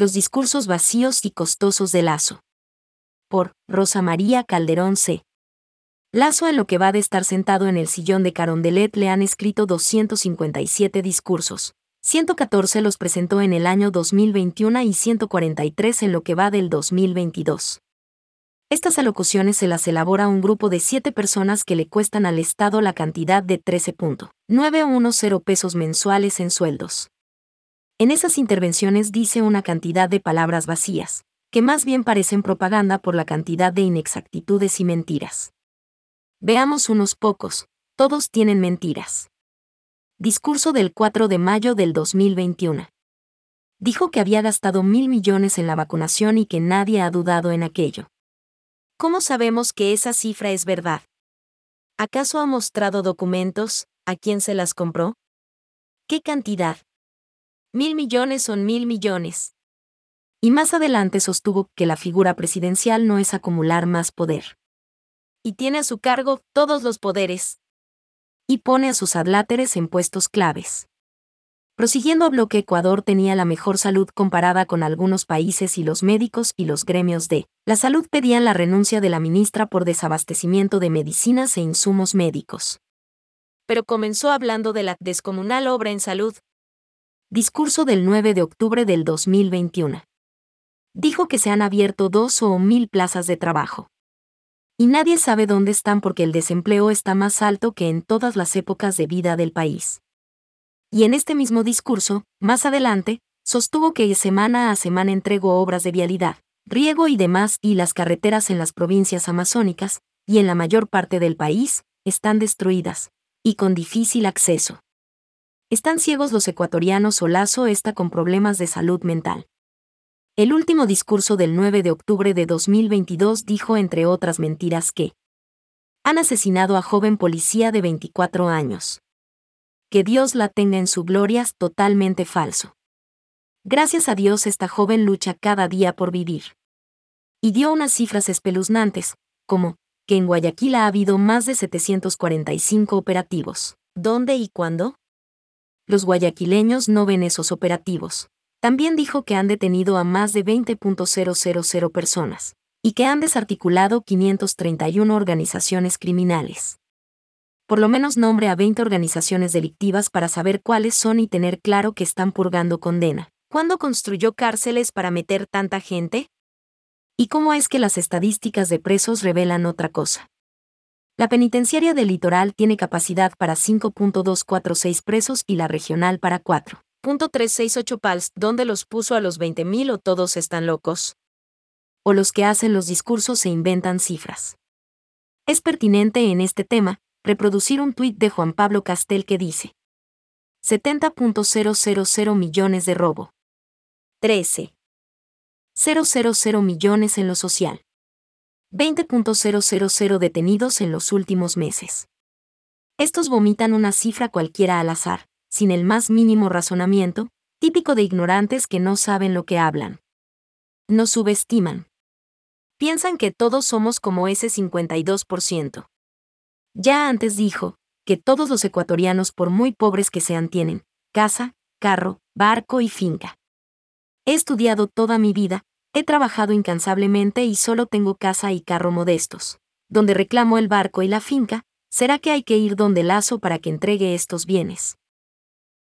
Los discursos vacíos y costosos de Lazo. Por Rosa María Calderón C. Lazo en lo que va de estar sentado en el sillón de Carondelet le han escrito 257 discursos. 114 los presentó en el año 2021 y 143 en lo que va del 2022. Estas alocuciones se las elabora un grupo de siete personas que le cuestan al Estado la cantidad de 13.910 pesos mensuales en sueldos. En esas intervenciones dice una cantidad de palabras vacías, que más bien parecen propaganda por la cantidad de inexactitudes y mentiras. Veamos unos pocos, todos tienen mentiras. Discurso del 4 de mayo del 2021. Dijo que había gastado mil millones en la vacunación y que nadie ha dudado en aquello. ¿Cómo sabemos que esa cifra es verdad? ¿Acaso ha mostrado documentos? ¿A quién se las compró? ¿Qué cantidad? Mil millones son mil millones. Y más adelante sostuvo que la figura presidencial no es acumular más poder. Y tiene a su cargo todos los poderes. Y pone a sus adláteres en puestos claves. Prosiguiendo habló que Ecuador tenía la mejor salud comparada con algunos países y los médicos y los gremios de la salud pedían la renuncia de la ministra por desabastecimiento de medicinas e insumos médicos. Pero comenzó hablando de la descomunal obra en salud. Discurso del 9 de octubre del 2021. Dijo que se han abierto dos o mil plazas de trabajo. Y nadie sabe dónde están porque el desempleo está más alto que en todas las épocas de vida del país y en este mismo discurso, más adelante, sostuvo que semana a semana entregó obras de vialidad, riego y demás y las carreteras en las provincias amazónicas, y en la mayor parte del país, están destruidas, y con difícil acceso. Están ciegos los ecuatorianos o Lazo está con problemas de salud mental. El último discurso del 9 de octubre de 2022 dijo entre otras mentiras que han asesinado a joven policía de 24 años que Dios la tenga en su gloria totalmente falso. Gracias a Dios esta joven lucha cada día por vivir. Y dio unas cifras espeluznantes, como, que en Guayaquil ha habido más de 745 operativos. ¿Dónde y cuándo? Los guayaquileños no ven esos operativos. También dijo que han detenido a más de 20.000 personas, y que han desarticulado 531 organizaciones criminales por lo menos nombre a 20 organizaciones delictivas para saber cuáles son y tener claro que están purgando condena. ¿Cuándo construyó cárceles para meter tanta gente? ¿Y cómo es que las estadísticas de presos revelan otra cosa? La penitenciaria del litoral tiene capacidad para 5.246 presos y la regional para 4.368 pals. ¿Dónde los puso a los 20.000 o todos están locos? O los que hacen los discursos se inventan cifras. Es pertinente en este tema, reproducir un tuit de Juan Pablo Castel que dice 70.000 millones de robo. 13. 000 millones en lo social. 20.000 detenidos en los últimos meses. Estos vomitan una cifra cualquiera al azar, sin el más mínimo razonamiento, típico de ignorantes que no saben lo que hablan. Nos subestiman. Piensan que todos somos como ese 52%. Ya antes dijo, que todos los ecuatorianos por muy pobres que sean tienen, casa, carro, barco y finca. He estudiado toda mi vida, he trabajado incansablemente y solo tengo casa y carro modestos. Donde reclamo el barco y la finca, ¿será que hay que ir donde Lazo para que entregue estos bienes?